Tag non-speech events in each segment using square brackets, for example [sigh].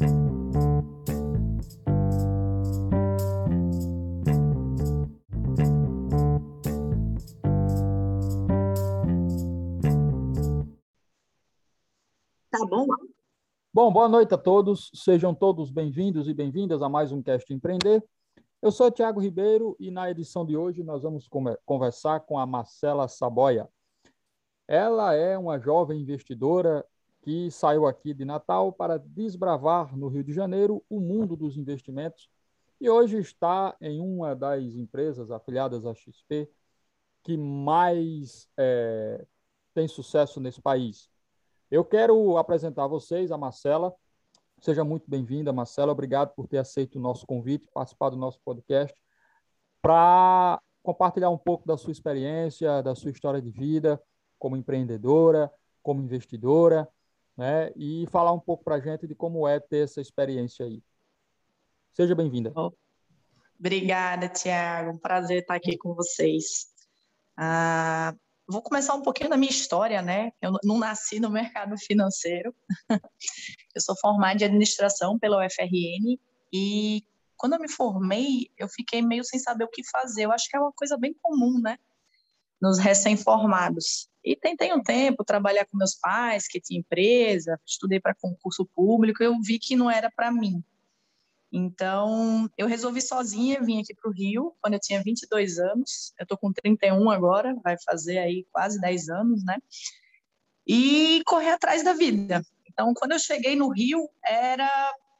Tá bom? Bom, boa noite a todos. Sejam todos bem-vindos e bem-vindas a mais um Cast Empreender. Eu sou Tiago Ribeiro e na edição de hoje nós vamos conversar com a Marcela Saboia. Ela é uma jovem investidora que saiu aqui de Natal para desbravar no Rio de Janeiro o mundo dos investimentos e hoje está em uma das empresas afiliadas à XP que mais é, tem sucesso nesse país. Eu quero apresentar a vocês a Marcela. Seja muito bem-vinda, Marcela. Obrigado por ter aceito o nosso convite, participar do nosso podcast, para compartilhar um pouco da sua experiência, da sua história de vida como empreendedora, como investidora, né? E falar um pouco para a gente de como é ter essa experiência aí. Seja bem-vinda. Obrigada, Tiago. Um prazer estar aqui com vocês. Ah, vou começar um pouquinho da minha história, né? Eu não nasci no mercado financeiro. [laughs] eu sou formada em administração pela UFRN e quando eu me formei, eu fiquei meio sem saber o que fazer. Eu acho que é uma coisa bem comum, né? Nos recém-formados. E tentei um tempo trabalhar com meus pais, que tinha empresa, estudei para concurso público, eu vi que não era para mim. Então, eu resolvi sozinha vir aqui para o Rio quando eu tinha 22 anos. Eu estou com 31 agora, vai fazer aí quase 10 anos, né? E correr atrás da vida. Então, quando eu cheguei no Rio, era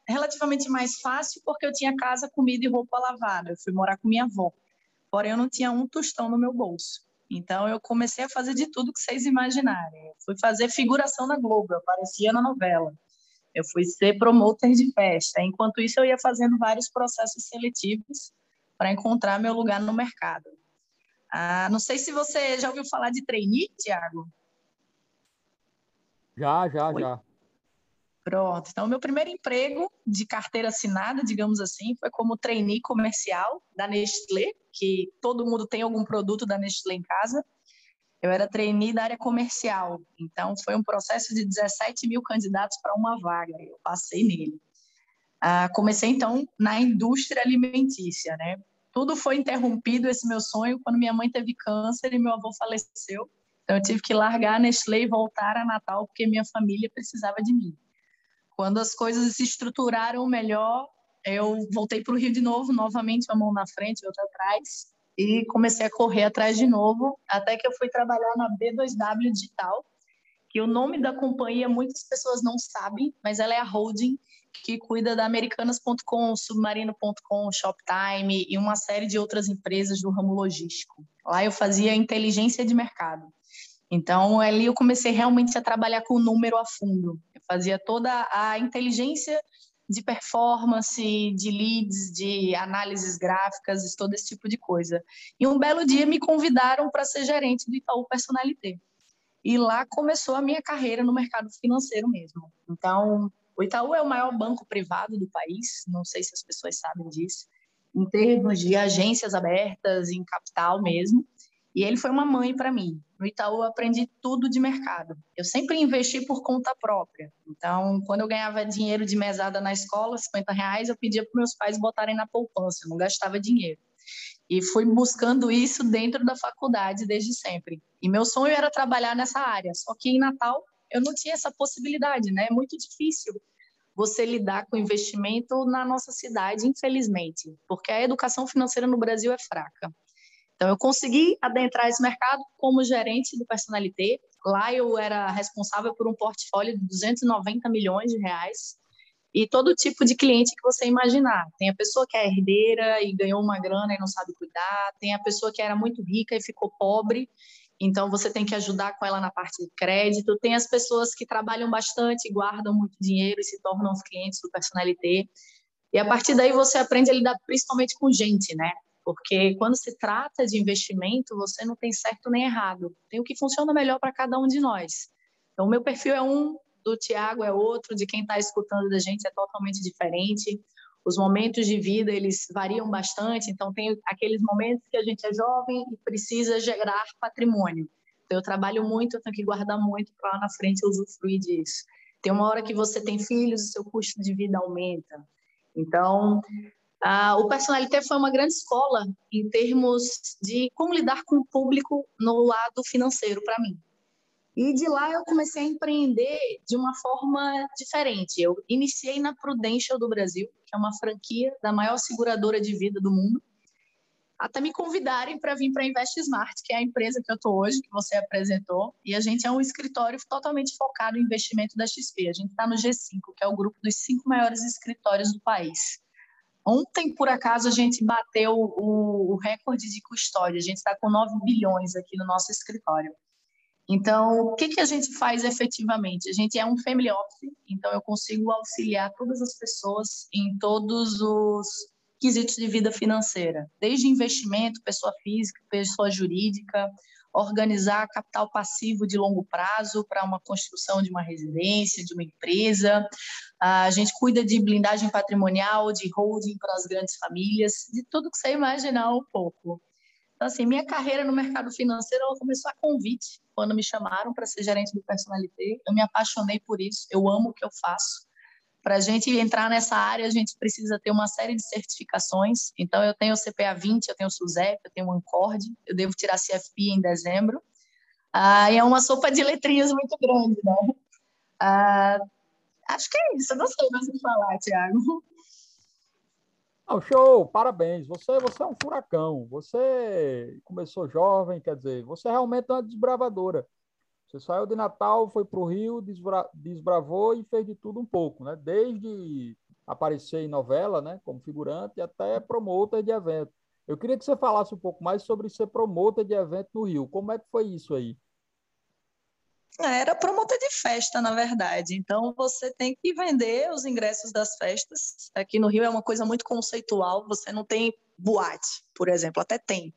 relativamente mais fácil porque eu tinha casa, comida e roupa lavada. Eu fui morar com minha avó. Porém, eu não tinha um tostão no meu bolso. Então, eu comecei a fazer de tudo que vocês imaginarem. Eu fui fazer figuração na Globo, eu aparecia na novela. Eu fui ser promotor de festa. Enquanto isso, eu ia fazendo vários processos seletivos para encontrar meu lugar no mercado. Ah, não sei se você já ouviu falar de trainee, Tiago. Já, já, Oi? já. Pronto. Então, meu primeiro emprego de carteira assinada, digamos assim, foi como trainee comercial da Nestlé, que todo mundo tem algum produto da Nestlé em casa. Eu era trainee da área comercial, então foi um processo de 17 mil candidatos para uma vaga, eu passei nele. Ah, comecei então na indústria alimentícia, né? Tudo foi interrompido esse meu sonho quando minha mãe teve câncer e meu avô faleceu. Então eu tive que largar a Nestlé e voltar a Natal porque minha família precisava de mim. Quando as coisas se estruturaram melhor, eu voltei para o Rio de novo, novamente uma mão na frente, outra atrás, e comecei a correr atrás de novo, até que eu fui trabalhar na B2W Digital, que o nome da companhia muitas pessoas não sabem, mas ela é a holding que cuida da Americanas.com, Submarino.com, Shoptime e uma série de outras empresas do ramo logístico. Lá eu fazia inteligência de mercado. Então, ali eu comecei realmente a trabalhar com o número a fundo. Fazia toda a inteligência de performance, de leads, de análises gráficas, todo esse tipo de coisa. E um belo dia me convidaram para ser gerente do Itaú Personalité. E lá começou a minha carreira no mercado financeiro mesmo. Então, o Itaú é o maior banco privado do país, não sei se as pessoas sabem disso, em termos de agências abertas, em capital mesmo. E ele foi uma mãe para mim. No Itaú eu aprendi tudo de mercado. Eu sempre investi por conta própria. Então, quando eu ganhava dinheiro de mesada na escola, 50 reais, eu pedia para meus pais botarem na poupança, eu não gastava dinheiro. E fui buscando isso dentro da faculdade desde sempre. E meu sonho era trabalhar nessa área, só que em Natal eu não tinha essa possibilidade, né? É muito difícil você lidar com investimento na nossa cidade, infelizmente, porque a educação financeira no Brasil é fraca. Então, eu consegui adentrar esse mercado como gerente do Personalité. Lá eu era responsável por um portfólio de 290 milhões de reais e todo tipo de cliente que você imaginar. Tem a pessoa que é herdeira e ganhou uma grana e não sabe cuidar, tem a pessoa que era muito rica e ficou pobre, então você tem que ajudar com ela na parte de crédito. Tem as pessoas que trabalham bastante, guardam muito dinheiro e se tornam os clientes do Personalité. E a partir daí você aprende a lidar principalmente com gente, né? Porque quando se trata de investimento, você não tem certo nem errado, tem o que funciona melhor para cada um de nós. Então, o meu perfil é um, do Tiago é outro, de quem está escutando da gente é totalmente diferente. Os momentos de vida, eles variam bastante, então tem aqueles momentos que a gente é jovem e precisa gerar patrimônio. Então, eu trabalho muito, eu tenho que guardar muito para lá na frente usufruir disso. Tem uma hora que você tem filhos, o seu custo de vida aumenta. Então, ah, o Personalité foi uma grande escola em termos de como lidar com o público no lado financeiro para mim. E de lá eu comecei a empreender de uma forma diferente. Eu iniciei na Prudential do Brasil, que é uma franquia da maior seguradora de vida do mundo, até me convidarem para vir para a Invest Smart, que é a empresa que eu estou hoje, que você apresentou. E a gente é um escritório totalmente focado em investimento da XP. A gente está no G5, que é o grupo dos cinco maiores escritórios do país. Ontem, por acaso, a gente bateu o, o recorde de custódia. A gente está com 9 bilhões aqui no nosso escritório. Então, o que, que a gente faz efetivamente? A gente é um family office, então eu consigo auxiliar todas as pessoas em todos os quesitos de vida financeira, desde investimento, pessoa física, pessoa jurídica, organizar capital passivo de longo prazo para uma construção de uma residência, de uma empresa. A gente cuida de blindagem patrimonial, de holding para as grandes famílias, de tudo que você imaginar um pouco. Então, assim, minha carreira no mercado financeiro começou a convite, quando me chamaram para ser gerente do Personalité. Eu me apaixonei por isso, eu amo o que eu faço. Para a gente entrar nessa área, a gente precisa ter uma série de certificações. Então, eu tenho o CPA 20, eu tenho o SUSEP, eu tenho o Ancord, eu devo tirar CFP em dezembro. Ah, é uma sopa de letrinhas muito grande, né? Ah, acho que é isso, eu não sei mais o que falar, Tiago. Oh, show, parabéns. Você, você é um furacão. Você começou jovem, quer dizer, você realmente é uma desbravadora. Você saiu de Natal, foi para o Rio, desbra, desbravou e fez de tudo um pouco, né? Desde aparecer em novela, né, como figurante, até promotor de evento. Eu queria que você falasse um pouco mais sobre ser promotor de evento no Rio. Como é que foi isso aí? É, era promotor de festa, na verdade. Então, você tem que vender os ingressos das festas. Aqui no Rio é uma coisa muito conceitual. Você não tem boate, por exemplo, até tem.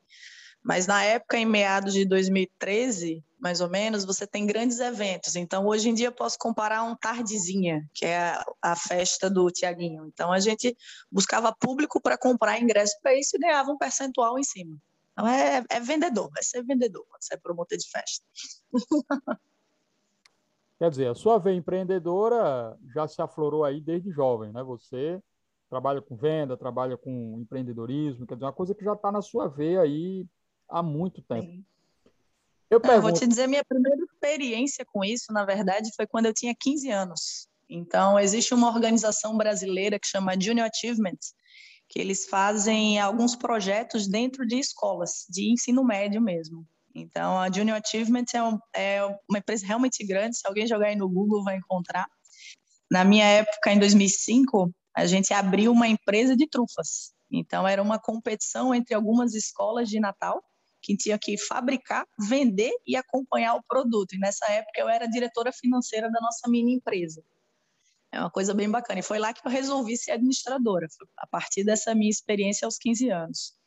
Mas na época, em meados de 2013, mais ou menos, você tem grandes eventos. Então, hoje em dia, posso comparar um Tardezinha, que é a, a festa do Tiaguinho. Então, a gente buscava público para comprar ingresso para isso e ganhava um percentual em cima. Então, é, é vendedor, é ser vendedor quando você é promotor de festa. [laughs] Quer dizer, a sua veia empreendedora já se aflorou aí desde jovem, né? Você trabalha com venda, trabalha com empreendedorismo, quer dizer, uma coisa que já está na sua veia aí há muito tempo. Sim. Eu pergunto... vou te dizer, minha primeira experiência com isso, na verdade, foi quando eu tinha 15 anos. Então, existe uma organização brasileira que chama Junior Achievement, que eles fazem alguns projetos dentro de escolas, de ensino médio mesmo. Então, a Junior Achievement é, um, é uma empresa realmente grande, se alguém jogar aí no Google vai encontrar. Na minha época, em 2005, a gente abriu uma empresa de trufas. Então, era uma competição entre algumas escolas de Natal, que tinha que fabricar, vender e acompanhar o produto. E nessa época, eu era diretora financeira da nossa mini empresa. É uma coisa bem bacana. E foi lá que eu resolvi ser administradora, a partir dessa minha experiência aos 15 anos.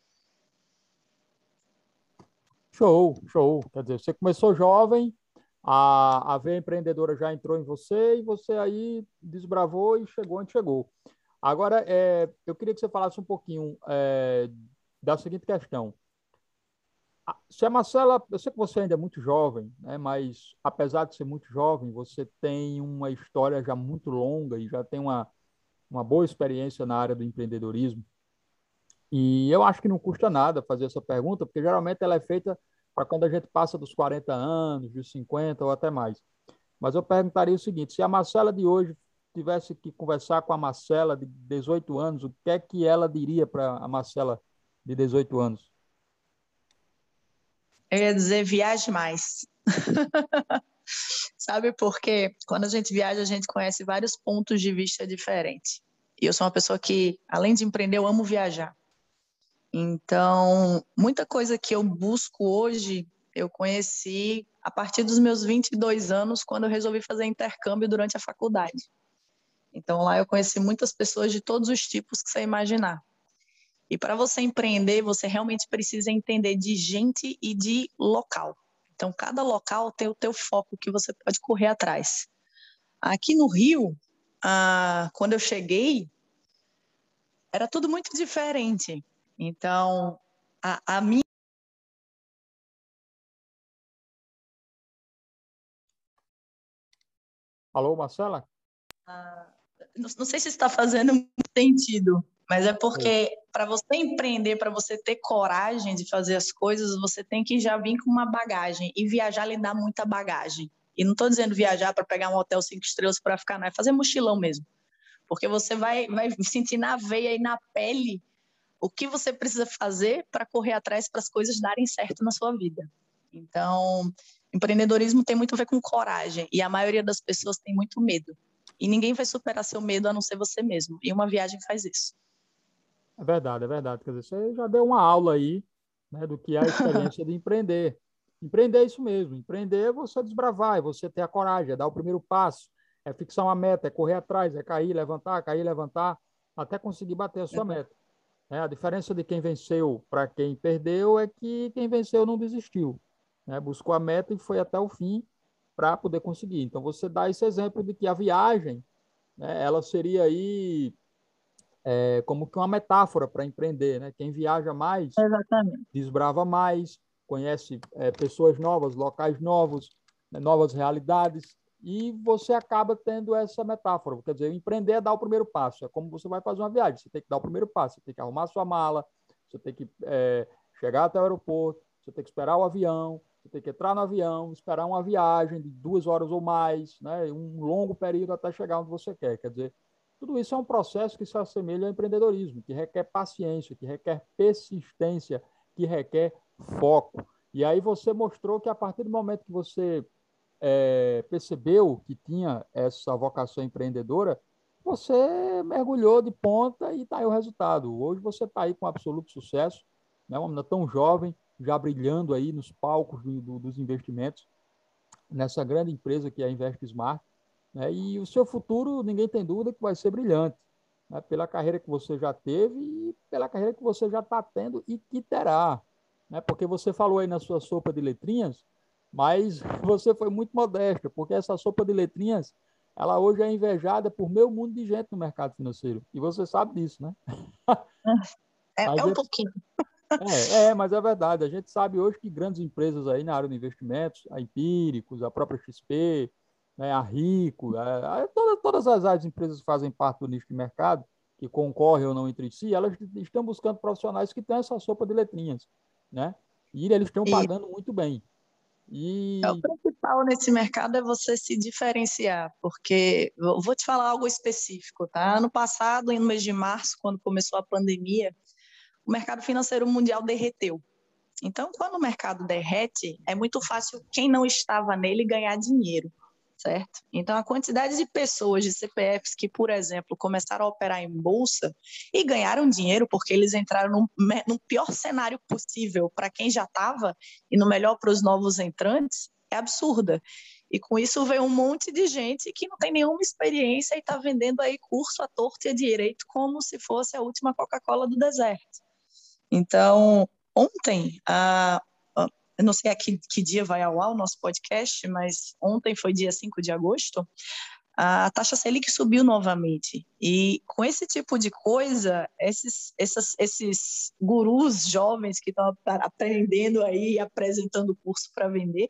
Show, show. Quer dizer, você começou jovem, a, a veia empreendedora já entrou em você e você aí desbravou e chegou onde chegou. Agora, é, eu queria que você falasse um pouquinho é, da seguinte questão. Se a Marcela, eu sei que você ainda é muito jovem, né, mas apesar de ser muito jovem, você tem uma história já muito longa e já tem uma, uma boa experiência na área do empreendedorismo. E eu acho que não custa nada fazer essa pergunta, porque geralmente ela é feita para quando a gente passa dos 40 anos, dos 50 ou até mais. Mas eu perguntaria o seguinte: se a Marcela de hoje tivesse que conversar com a Marcela de 18 anos, o que é que ela diria para a Marcela de 18 anos? Eu ia dizer viaje mais. [laughs] Sabe por quê? Quando a gente viaja, a gente conhece vários pontos de vista diferentes. E eu sou uma pessoa que, além de empreender, eu amo viajar. Então, muita coisa que eu busco hoje, eu conheci a partir dos meus 22 anos, quando eu resolvi fazer intercâmbio durante a faculdade. Então, lá eu conheci muitas pessoas de todos os tipos que você imaginar. E para você empreender, você realmente precisa entender de gente e de local. Então, cada local tem o teu foco que você pode correr atrás. Aqui no Rio, ah, quando eu cheguei, era tudo muito diferente. Então, a, a minha. Alô, Marcela? Ah, não, não, sei se está fazendo muito sentido, mas é porque para você empreender, para você ter coragem de fazer as coisas, você tem que já vir com uma bagagem. E viajar lhe dá muita bagagem. E não estou dizendo viajar para pegar um hotel cinco estrelas para ficar, não, é fazer mochilão mesmo. Porque você vai, vai sentir na veia e na pele o que você precisa fazer para correr atrás para as coisas darem certo na sua vida. Então, empreendedorismo tem muito a ver com coragem e a maioria das pessoas tem muito medo. E ninguém vai superar seu medo a não ser você mesmo. E uma viagem faz isso. É verdade, é verdade. Quer dizer, você já deu uma aula aí né, do que é a experiência de empreender. [laughs] Empreender é isso mesmo. Empreender é você desbravar, é você ter a coragem, é dar o primeiro passo, é fixar uma meta, é correr atrás, é cair, levantar, cair, levantar, até conseguir bater a sua meta. É, a diferença de quem venceu para quem perdeu é que quem venceu não desistiu. Né? Buscou a meta e foi até o fim para poder conseguir. Então, você dá esse exemplo de que a viagem, né, ela seria aí é, como que uma metáfora para empreender. Né? Quem viaja mais, Exatamente. desbrava mais, conhece é, pessoas novas, locais novos, né, novas realidades, e você acaba tendo essa metáfora. Quer dizer, empreender é dar o primeiro passo. É como você vai fazer uma viagem. Você tem que dar o primeiro passo. Você tem que arrumar sua mala, você tem que é, chegar até o aeroporto, você tem que esperar o avião, você tem que entrar no avião, esperar uma viagem de duas horas ou mais, né? um longo período até chegar onde você quer. Quer dizer, tudo isso é um processo que se assemelha ao empreendedorismo, que requer paciência, que requer persistência, que requer foco. E aí você mostrou que a partir do momento que você é, percebeu que tinha essa vocação empreendedora, você mergulhou de ponta e está aí o resultado. Hoje você está aí com absoluto sucesso, né? uma menina tão jovem, já brilhando aí nos palcos do, do, dos investimentos, nessa grande empresa que é a Invest Smart. Né? E o seu futuro, ninguém tem dúvida que vai ser brilhante, né? pela carreira que você já teve e pela carreira que você já está tendo e que terá. Né? Porque você falou aí na sua sopa de letrinhas, mas [laughs] você foi muito modesta, porque essa sopa de letrinhas, ela hoje é invejada por meio mundo de gente no mercado financeiro. E você sabe disso, né? É, é um é, pouquinho. É, é, mas é verdade. A gente sabe hoje que grandes empresas aí na área de investimentos, a Empíricos, a própria XP, né, a Rico, a, a, todas, todas as áreas de empresas que fazem parte do nicho de mercado, que concorrem ou não entre si, elas estão buscando profissionais que têm essa sopa de letrinhas, né? E eles estão pagando muito bem. E... É, o principal nesse mercado é você se diferenciar, porque eu vou te falar algo específico, tá? Ano passado, no mês de março, quando começou a pandemia, o mercado financeiro mundial derreteu. Então, quando o mercado derrete, é muito fácil quem não estava nele ganhar dinheiro certo? Então, a quantidade de pessoas de CPFs que, por exemplo, começaram a operar em bolsa e ganharam dinheiro porque eles entraram no, no pior cenário possível para quem já estava e no melhor para os novos entrantes, é absurda. E com isso veio um monte de gente que não tem nenhuma experiência e está vendendo aí curso à torta e à direito como se fosse a última Coca-Cola do deserto. Então, ontem, a, eu não sei a que, que dia vai ao ar o nosso podcast, mas ontem foi dia 5 de agosto, a taxa Selic subiu novamente. E com esse tipo de coisa, esses, esses, esses gurus jovens que estão aprendendo aí, apresentando curso para vender,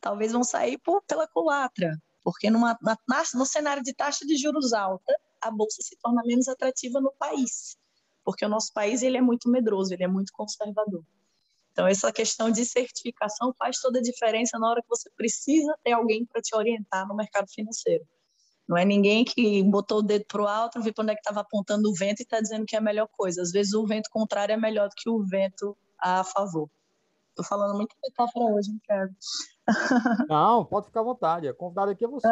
talvez vão sair por, pela culatra, porque numa, na, no cenário de taxa de juros alta, a bolsa se torna menos atrativa no país, porque o nosso país ele é muito medroso, ele é muito conservador. Então, essa questão de certificação faz toda a diferença na hora que você precisa ter alguém para te orientar no mercado financeiro. Não é ninguém que botou o dedo para o alto, viu para onde é que estava apontando o vento e está dizendo que é a melhor coisa. Às vezes o vento contrário é melhor do que o vento a favor. Estou falando muito metáfora hoje, não quero. [laughs] Não, pode ficar à vontade. A convidada aqui é você.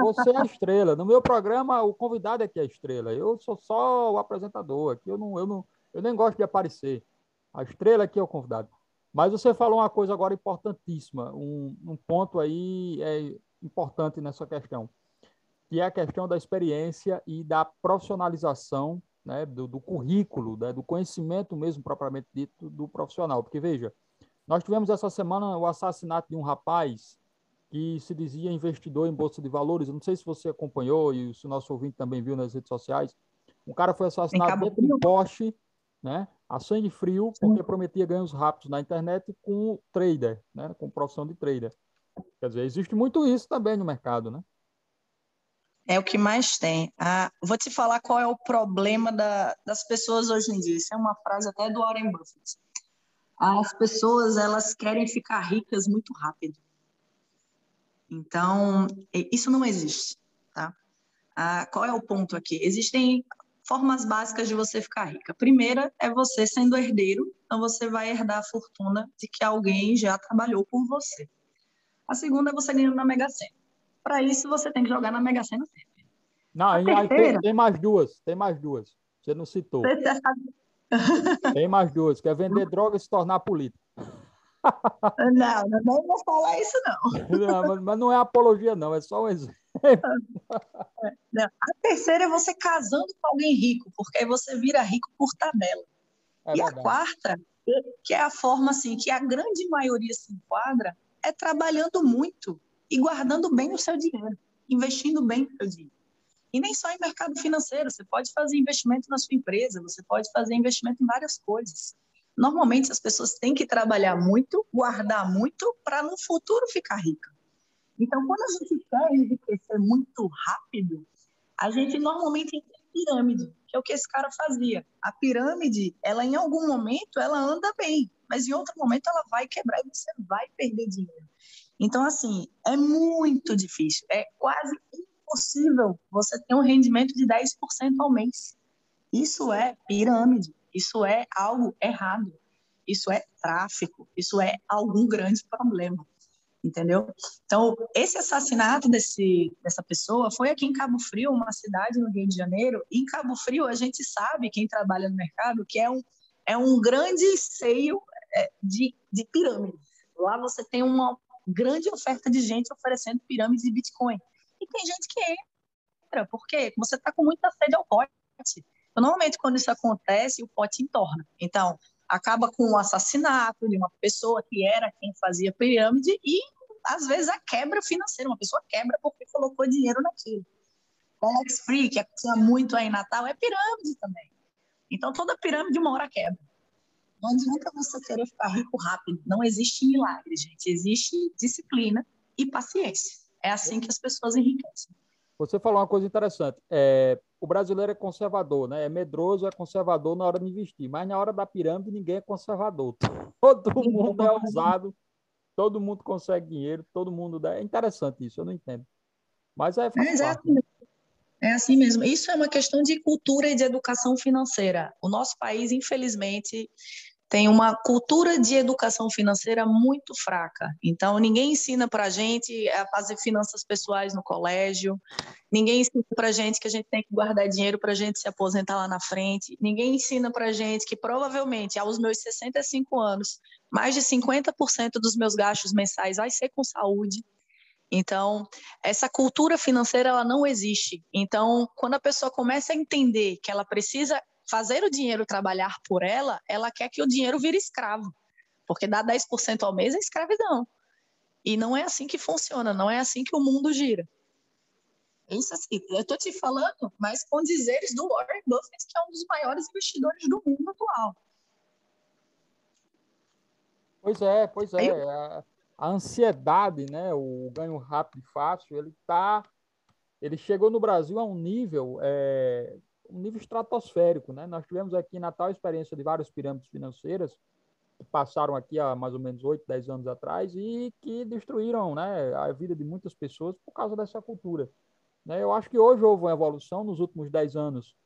você. É a estrela. No meu programa, o convidado aqui é a estrela. Eu sou só o apresentador. Aqui eu não, eu não, eu nem gosto de aparecer. A estrela aqui é o convidado. Mas você falou uma coisa agora importantíssima, um, um ponto aí é importante nessa questão, que é a questão da experiência e da profissionalização né, do, do currículo, né, do conhecimento mesmo propriamente dito do profissional. Porque, veja, nós tivemos essa semana o assassinato de um rapaz que se dizia investidor em Bolsa de Valores. Eu não sei se você acompanhou e se o nosso ouvinte também viu nas redes sociais. Um cara foi assassinado dentro de um poste, né? a sangue frio, porque prometia ganhos rápidos na internet com trader, né? com profissão de trader. Quer dizer, existe muito isso também no mercado, né? É o que mais tem. Ah, vou te falar qual é o problema da, das pessoas hoje em dia. Isso é uma frase até do Warren Buffett. As pessoas elas querem ficar ricas muito rápido. Então, isso não existe, tá? Ah, qual é o ponto aqui? Existem formas básicas de você ficar rica. A primeira é você sendo herdeiro, então você vai herdar a fortuna de que alguém já trabalhou por você. A segunda é você ganhando na Mega Sena. Para isso, você tem que jogar na Mega Sena sempre. Não, aí, terceira... tem, tem, mais duas, tem mais duas. Você não citou. [laughs] Tem mais duas, que é vender droga e se tornar político. Não, não vou falar isso, não. [laughs] não mas, mas, não é apologia, não, é só um exemplo. A terceira é você casando com alguém rico, porque aí você vira rico por tabela. É e verdade. a quarta, que é a forma assim que a grande maioria se enquadra, é trabalhando muito e guardando bem o seu dinheiro, investindo bem o seu dinheiro. E nem só em mercado financeiro, você pode fazer investimento na sua empresa, você pode fazer investimento em várias coisas. Normalmente as pessoas têm que trabalhar muito, guardar muito, para no futuro ficar rica. Então, quando a gente quer enriquecer muito rápido, a gente normalmente entra em pirâmide, que é o que esse cara fazia. A pirâmide, ela em algum momento, ela anda bem, mas em outro momento ela vai quebrar e você vai perder dinheiro. Então, assim, é muito difícil, é quase impossível você ter um rendimento de 10% ao mês. Isso é pirâmide, isso é algo errado, isso é tráfico, isso é algum grande problema entendeu? Então, esse assassinato desse, dessa pessoa foi aqui em Cabo Frio, uma cidade no Rio de Janeiro. Em Cabo Frio, a gente sabe, quem trabalha no mercado, que é um, é um grande seio é, de, de pirâmide. Lá você tem uma grande oferta de gente oferecendo pirâmides de Bitcoin. E tem gente que entra, porque você está com muita sede ao pote. Normalmente, quando isso acontece, o pote entorna. Então, acaba com o assassinato de uma pessoa que era quem fazia pirâmide e às vezes, a quebra financeira. Uma pessoa quebra porque colocou dinheiro naquilo. Alex Free, que tinha muito aí em Natal, é pirâmide também. Então, toda pirâmide uma hora quebra. Não adianta você querer ficar rico rápido. Não existe milagre, gente. Existe disciplina e paciência. É assim que as pessoas enriquecem. Você falou uma coisa interessante. É, o brasileiro é conservador, né? É medroso, é conservador na hora de investir. Mas na hora da pirâmide, ninguém é conservador. [laughs] Todo mundo é ousado todo mundo consegue dinheiro, todo mundo dá. É interessante isso, eu não entendo. Mas é, é, parte. É assim mesmo. Isso é uma questão de cultura e de educação financeira. O nosso país, infelizmente, tem uma cultura de educação financeira muito fraca. Então, ninguém ensina para a gente a fazer finanças pessoais no colégio, ninguém ensina para a gente que a gente tem que guardar dinheiro para a gente se aposentar lá na frente, ninguém ensina para a gente que provavelmente, aos meus 65 anos, mais de 50% dos meus gastos mensais vai ser com saúde. Então, essa cultura financeira ela não existe. Então, quando a pessoa começa a entender que ela precisa fazer o dinheiro trabalhar por ela, ela quer que o dinheiro vire escravo. Porque dar 10% ao mês é escravidão. E não é assim que funciona, não é assim que o mundo gira. Isso assim, eu estou te falando, mas com dizeres do Warren Buffett, que é um dos maiores investidores do mundo atual. Pois é, pois é. A, a ansiedade, né, o ganho rápido e fácil, ele tá, ele chegou no Brasil a um nível é, um nível estratosférico. Né? Nós tivemos aqui na tal experiência de várias pirâmides financeiras que passaram aqui há mais ou menos 8, 10 anos atrás e que destruíram né, a vida de muitas pessoas por causa dessa cultura. Né? Eu acho que hoje houve uma evolução nos últimos 10 anos,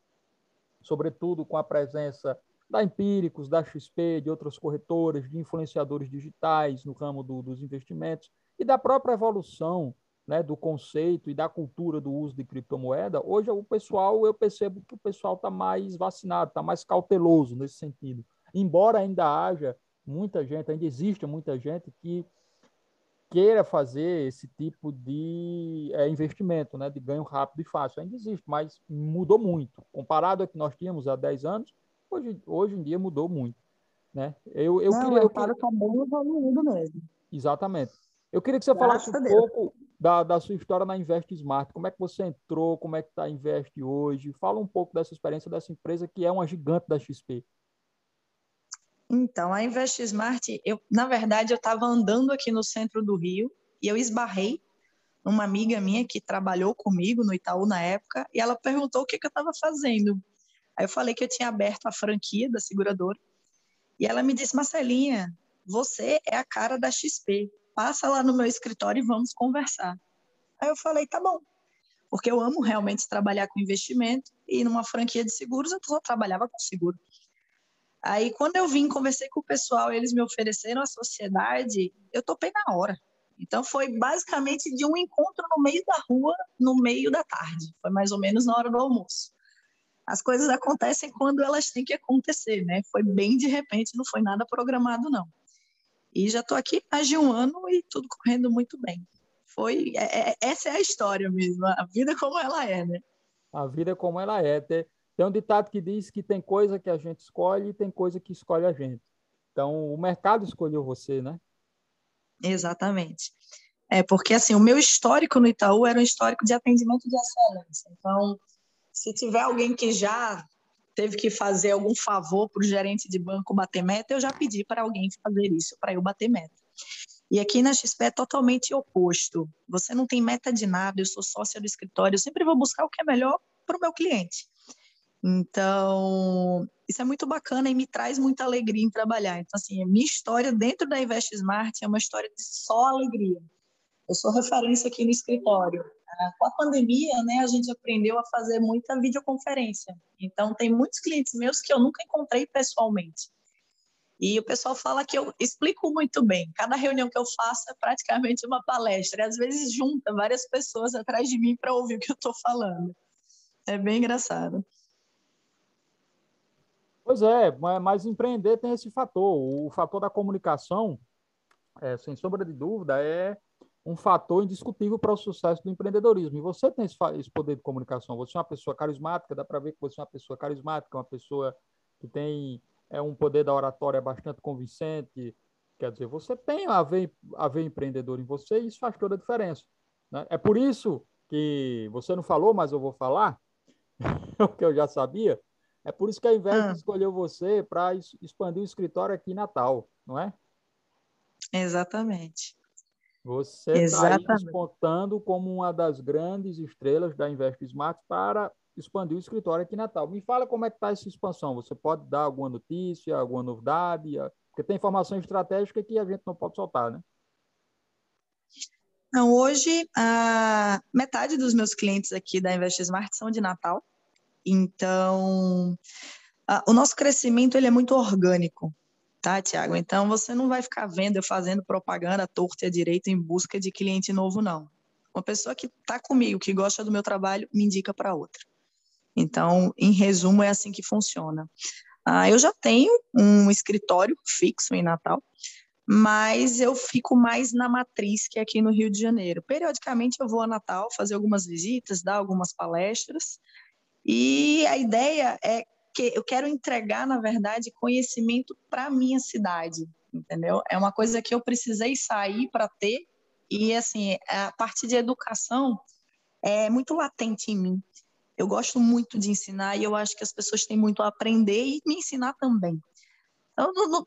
sobretudo com a presença da Empíricos, da XP, de outras corretoras, de influenciadores digitais no ramo do, dos investimentos e da própria evolução né, do conceito e da cultura do uso de criptomoeda, hoje o pessoal, eu percebo que o pessoal está mais vacinado, está mais cauteloso nesse sentido. Embora ainda haja muita gente, ainda exista muita gente que queira fazer esse tipo de é, investimento, né, de ganho rápido e fácil. Ainda existe, mas mudou muito. Comparado ao que nós tínhamos há 10 anos, hoje, hoje em dia mudou muito. Né? Eu, eu Não, queria, eu queria... tá bem evoluído mesmo. Exatamente. Eu queria que você Graças falasse um pouco da, da sua história na Invest Smart. Como é que você entrou? Como é que está a Invest hoje? Fala um pouco dessa experiência dessa empresa que é uma gigante da XP. Então, a Invest Smart, eu, na verdade, eu estava andando aqui no centro do Rio e eu esbarrei uma amiga minha que trabalhou comigo no Itaú na época, e ela perguntou o que, que eu estava fazendo. Aí eu falei que eu tinha aberto a franquia da seguradora. E ela me disse, Marcelinha, você é a cara da XP. Passa lá no meu escritório e vamos conversar. Aí eu falei, tá bom. Porque eu amo realmente trabalhar com investimento e numa franquia de seguros eu só trabalhava com seguro. Aí quando eu vim, conversei com o pessoal, eles me ofereceram a sociedade, eu topei na hora. Então foi basicamente de um encontro no meio da rua, no meio da tarde. Foi mais ou menos na hora do almoço. As coisas acontecem quando elas têm que acontecer, né? Foi bem de repente, não foi nada programado não. E já estou aqui mais de um ano e tudo correndo muito bem. Foi é, é, essa é a história mesmo, a vida como ela é, né? A vida como ela é. Tem, tem um ditado que diz que tem coisa que a gente escolhe e tem coisa que escolhe a gente. Então, o mercado escolheu você, né? Exatamente. É, porque assim, o meu histórico no Itaú era um histórico de atendimento de excelência. Então, se tiver alguém que já teve que fazer algum favor para o gerente de banco bater meta, eu já pedi para alguém fazer isso, para eu bater meta. E aqui na XP é totalmente oposto. Você não tem meta de nada, eu sou sócia do escritório, eu sempre vou buscar o que é melhor para o meu cliente. Então, isso é muito bacana e me traz muita alegria em trabalhar. Então, assim, a minha história dentro da Invest Smart é uma história de só alegria. Eu sou referência aqui no escritório. Com a pandemia, né, a gente aprendeu a fazer muita videoconferência. Então, tem muitos clientes meus que eu nunca encontrei pessoalmente. E o pessoal fala que eu explico muito bem. Cada reunião que eu faço é praticamente uma palestra. E às vezes junta várias pessoas atrás de mim para ouvir o que eu estou falando. É bem engraçado. Pois é, mas empreender tem esse fator. O fator da comunicação, é, sem sombra de dúvida, é um fator indiscutível para o sucesso do empreendedorismo. E você tem esse, esse poder de comunicação. Você é uma pessoa carismática, dá para ver que você é uma pessoa carismática, uma pessoa que tem é, um poder da oratória bastante convincente. Quer dizer, você tem a ver, a ver empreendedor em você e isso faz toda a diferença. Né? É por isso que você não falou, mas eu vou falar, [laughs] o que eu já sabia, é por isso que a Invest ah. escolheu você para expandir o escritório aqui em Natal, não é? Exatamente. Você está despontando como uma das grandes estrelas da Invest Smart para expandir o escritório aqui em Natal. Me fala como é que está essa expansão. Você pode dar alguma notícia, alguma novidade? Porque tem informação estratégica que a gente não pode soltar, né? Não, hoje, a metade dos meus clientes aqui da Invest Smart são de Natal. Então, a, o nosso crescimento ele é muito orgânico, tá, Tiago? Então, você não vai ficar vendo eu fazendo propaganda torta e à direita em busca de cliente novo, não. Uma pessoa que está comigo, que gosta do meu trabalho, me indica para outra. Então, em resumo, é assim que funciona. Ah, eu já tenho um escritório fixo em Natal, mas eu fico mais na matriz, que é aqui no Rio de Janeiro. Periodicamente eu vou a Natal fazer algumas visitas, dar algumas palestras, e a ideia é que eu quero entregar, na verdade, conhecimento para a minha cidade, entendeu? É uma coisa que eu precisei sair para ter, e assim, a parte de educação é muito latente em mim. Eu gosto muito de ensinar e eu acho que as pessoas têm muito a aprender e me ensinar também. Então, não, não,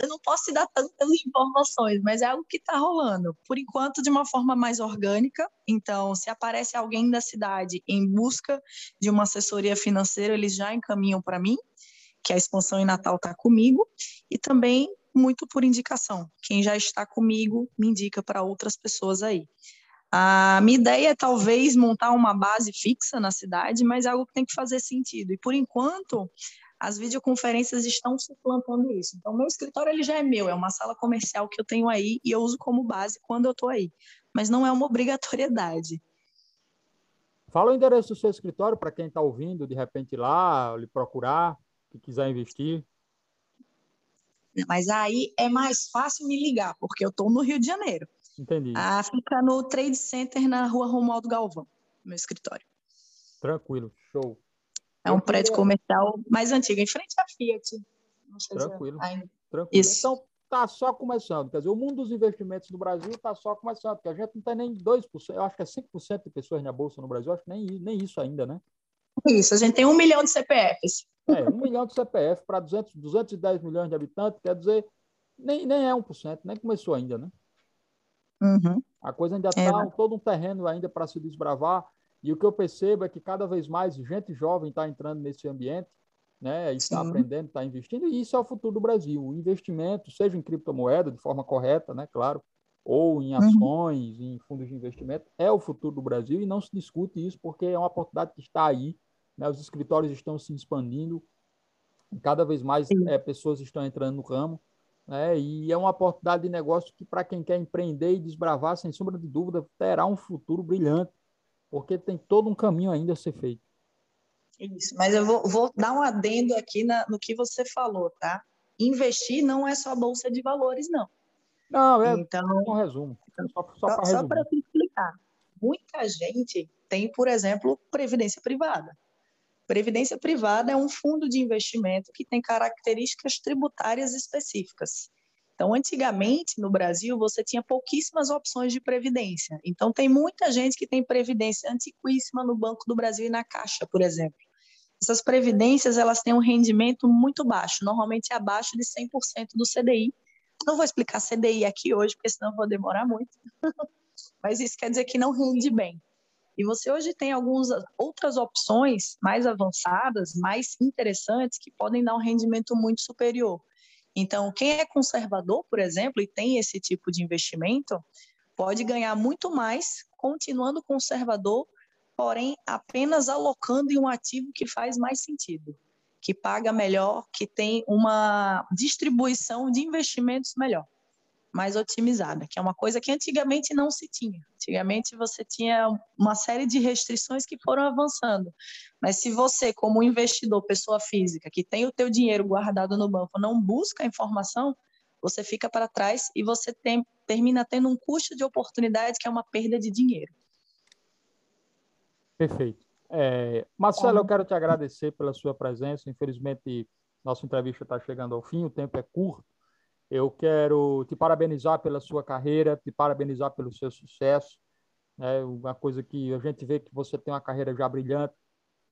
eu não posso te dar tantas informações, mas é algo que está rolando. Por enquanto, de uma forma mais orgânica. Então, se aparece alguém da cidade em busca de uma assessoria financeira, eles já encaminham para mim, que a expansão em Natal está comigo, e também muito por indicação. Quem já está comigo me indica para outras pessoas aí. A minha ideia é talvez montar uma base fixa na cidade, mas é algo que tem que fazer sentido. E por enquanto, as videoconferências estão suplantando isso. Então, meu escritório ele já é meu, é uma sala comercial que eu tenho aí e eu uso como base quando eu estou aí, mas não é uma [laughs] obrigatoriedade. Fala o endereço do seu escritório para quem está ouvindo, de repente lá, lhe procurar, que quiser investir. Mas aí é mais fácil me ligar, porque eu estou no Rio de Janeiro. Entendi. Ah, fica no Trade Center, na rua Romualdo Galvão, meu escritório. Tranquilo, show. É um prédio comercial mais antigo, em frente à Fiat. Tranquilo. Tranquilo. Isso. Então, está só começando. Quer dizer, o mundo dos investimentos no Brasil está só começando, porque a gente não tem nem 2%, eu acho que é 5% de pessoas na Bolsa no Brasil, acho que nem, nem isso ainda, né? Isso, a gente tem um milhão de CPFs. É, um milhão de CPF para 200, 210 milhões de habitantes, quer dizer, nem, nem é 1%, nem começou ainda, né? Uhum. A coisa ainda está é. todo um terreno ainda para se desbravar. E o que eu percebo é que cada vez mais gente jovem está entrando nesse ambiente, né? Está aprendendo, está investindo, e isso é o futuro do Brasil. O investimento, seja em criptomoeda, de forma correta, né? Claro, ou em uhum. ações, uhum. em fundos de investimento, é o futuro do Brasil e não se discute isso porque é uma oportunidade que está aí. Né? Os escritórios estão se expandindo, cada vez mais é, pessoas estão entrando no ramo. Né? E é uma oportunidade de negócio que, para quem quer empreender e desbravar, sem sombra de dúvida, terá um futuro brilhante, porque tem todo um caminho ainda a ser feito. Isso, mas eu vou, vou dar um adendo aqui na, no que você falou, tá? Investir não é só bolsa de valores, não. Não, é então, um resumo. Só, só, só para explicar. Muita gente tem, por exemplo, previdência privada. Previdência privada é um fundo de investimento que tem características tributárias específicas. Então, antigamente, no Brasil, você tinha pouquíssimas opções de previdência. Então, tem muita gente que tem previdência antiquíssima no Banco do Brasil e na Caixa, por exemplo. Essas previdências, elas têm um rendimento muito baixo, normalmente abaixo de 100% do CDI. Não vou explicar CDI aqui hoje, porque senão vou demorar muito. [laughs] Mas isso quer dizer que não rende bem. E você hoje tem algumas outras opções mais avançadas, mais interessantes, que podem dar um rendimento muito superior. Então, quem é conservador, por exemplo, e tem esse tipo de investimento, pode ganhar muito mais continuando conservador, porém apenas alocando em um ativo que faz mais sentido, que paga melhor, que tem uma distribuição de investimentos melhor mais otimizada, que é uma coisa que antigamente não se tinha. Antigamente você tinha uma série de restrições que foram avançando. Mas se você, como investidor, pessoa física, que tem o teu dinheiro guardado no banco, não busca a informação, você fica para trás e você tem, termina tendo um custo de oportunidade que é uma perda de dinheiro. Perfeito. É, Marcelo, eu quero te agradecer pela sua presença. Infelizmente, nossa entrevista está chegando ao fim, o tempo é curto. Eu quero te parabenizar pela sua carreira, te parabenizar pelo seu sucesso. É uma coisa que a gente vê que você tem uma carreira já brilhante.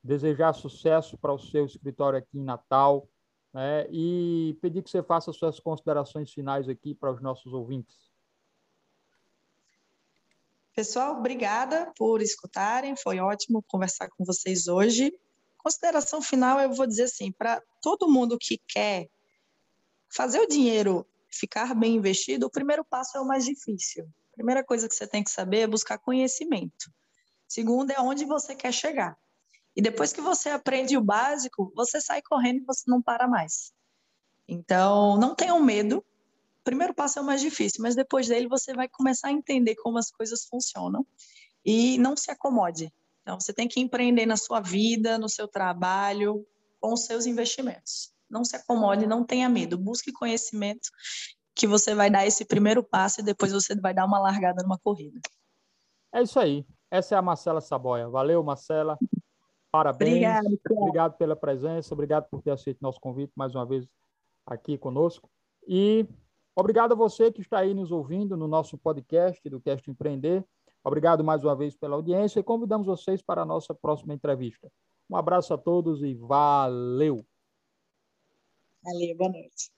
Desejar sucesso para o seu escritório aqui em Natal. Né? E pedir que você faça suas considerações finais aqui para os nossos ouvintes. Pessoal, obrigada por escutarem. Foi ótimo conversar com vocês hoje. Consideração final, eu vou dizer assim, para todo mundo que quer fazer o dinheiro ficar bem investido, o primeiro passo é o mais difícil. A primeira coisa que você tem que saber é buscar conhecimento. Segundo é onde você quer chegar. E depois que você aprende o básico, você sai correndo e você não para mais. Então, não tenham medo. O primeiro passo é o mais difícil, mas depois dele você vai começar a entender como as coisas funcionam. E não se acomode. Então, você tem que empreender na sua vida, no seu trabalho, com os seus investimentos não se acomode, não tenha medo, busque conhecimento que você vai dar esse primeiro passo e depois você vai dar uma largada numa corrida. É isso aí. Essa é a Marcela Saboia. Valeu, Marcela. Parabéns. Obrigado, obrigado pela presença, obrigado por ter aceito nosso convite mais uma vez aqui conosco. E obrigado a você que está aí nos ouvindo no nosso podcast do Cast Empreender. Obrigado mais uma vez pela audiência e convidamos vocês para a nossa próxima entrevista. Um abraço a todos e valeu! Valeu, boa noite.